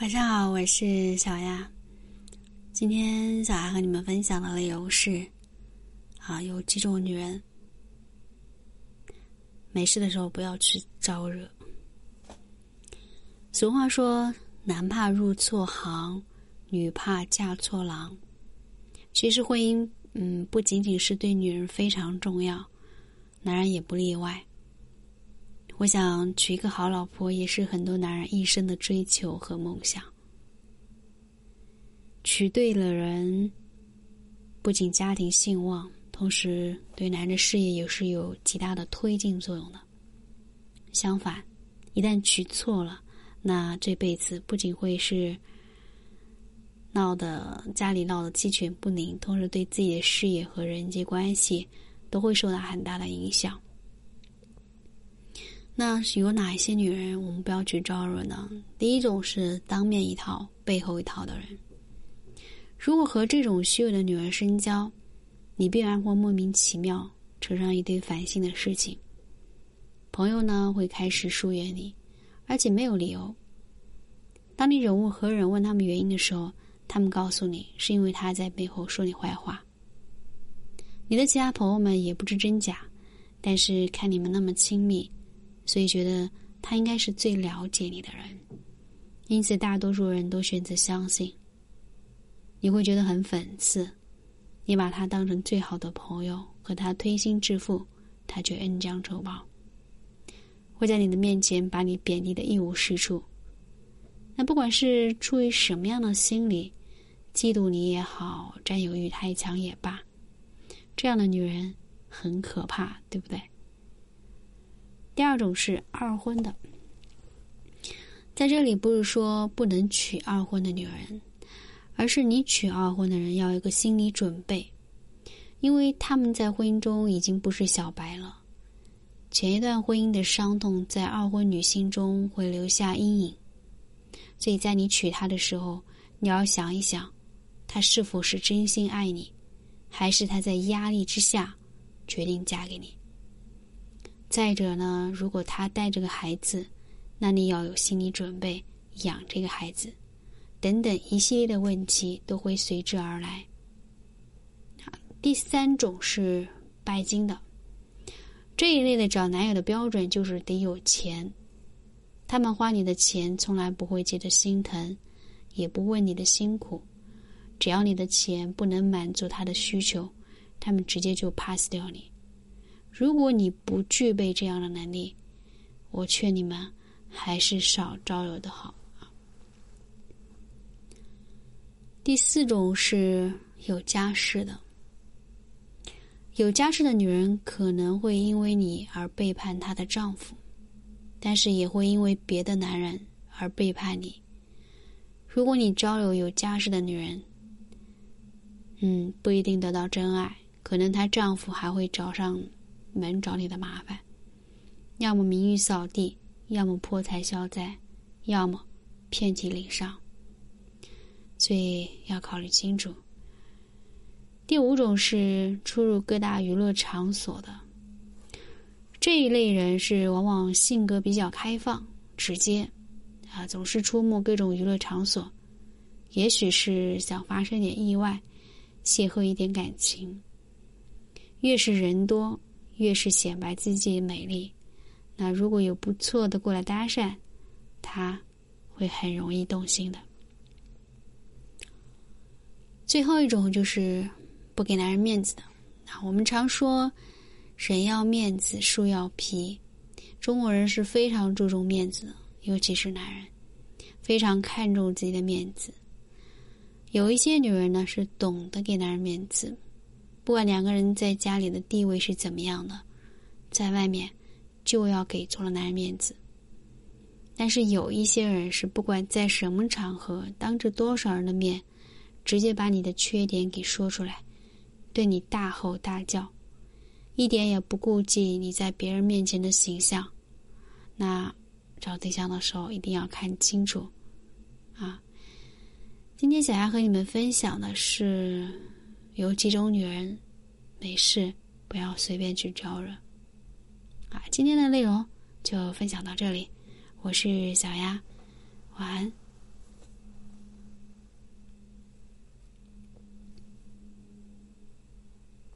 晚上好，我是小丫。今天小丫和你们分享的内容是：啊，有几种女人，没事的时候不要去招惹。俗话说：“男怕入错行，女怕嫁错郎。”其实婚姻，嗯，不仅仅是对女人非常重要，男人也不例外。我想娶一个好老婆，也是很多男人一生的追求和梦想。娶对了人，不仅家庭兴旺，同时对男人的事业也是有极大的推进作用的。相反，一旦娶错了，那这辈子不仅会是闹得家里闹得鸡犬不宁，同时对自己的事业和人际关系都会受到很大的影响。那是有哪一些女人我们不要去招惹呢？第一种是当面一套背后一套的人。如果和这种虚伪的女人深交，你必然会莫名其妙扯上一堆烦心的事情。朋友呢会开始疏远你，而且没有理由。当你忍无可忍问他们原因的时候，他们告诉你是因为他在背后说你坏话。你的其他朋友们也不知真假，但是看你们那么亲密。所以觉得他应该是最了解你的人，因此大多数人都选择相信。你会觉得很讽刺，你把他当成最好的朋友，和他推心置腹，他却恩将仇报，会在你的面前把你贬低的一无是处。那不管是出于什么样的心理，嫉妒你也好，占有欲太强也罢，这样的女人很可怕，对不对？第二种是二婚的，在这里不是说不能娶二婚的女人，而是你娶二婚的人要有个心理准备，因为他们在婚姻中已经不是小白了，前一段婚姻的伤痛在二婚女心中会留下阴影，所以在你娶她的时候，你要想一想，她是否是真心爱你，还是她在压力之下决定嫁给你。再者呢，如果他带着个孩子，那你要有心理准备养这个孩子，等等一系列的问题都会随之而来。第三种是拜金的，这一类的找男友的标准就是得有钱，他们花你的钱从来不会觉得心疼，也不问你的辛苦，只要你的钱不能满足他的需求，他们直接就 pass 掉你。如果你不具备这样的能力，我劝你们还是少招惹的好。第四种是有家室的，有家室的女人可能会因为你而背叛她的丈夫，但是也会因为别的男人而背叛你。如果你招惹有家室的女人，嗯，不一定得到真爱，可能她丈夫还会找上。门找你的麻烦，要么名誉扫地，要么破财消灾，要么遍体鳞伤，所以要考虑清楚。第五种是出入各大娱乐场所的这一类人，是往往性格比较开放、直接，啊，总是出没各种娱乐场所，也许是想发生点意外，邂逅一点感情。越是人多。越是显摆自己美丽，那如果有不错的过来搭讪，他会很容易动心的。最后一种就是不给男人面子的。那我们常说“人要面子，树要皮”，中国人是非常注重面子的，尤其是男人，非常看重自己的面子。有一些女人呢，是懂得给男人面子。不管两个人在家里的地位是怎么样的，在外面就要给足了男人面子。但是有一些人是不管在什么场合，当着多少人的面，直接把你的缺点给说出来，对你大吼大叫，一点也不顾忌你在别人面前的形象。那找对象的时候一定要看清楚啊！今天小丫和你们分享的是。有几种女人，没事不要随便去招惹。啊，今天的内容就分享到这里，我是小丫，晚安。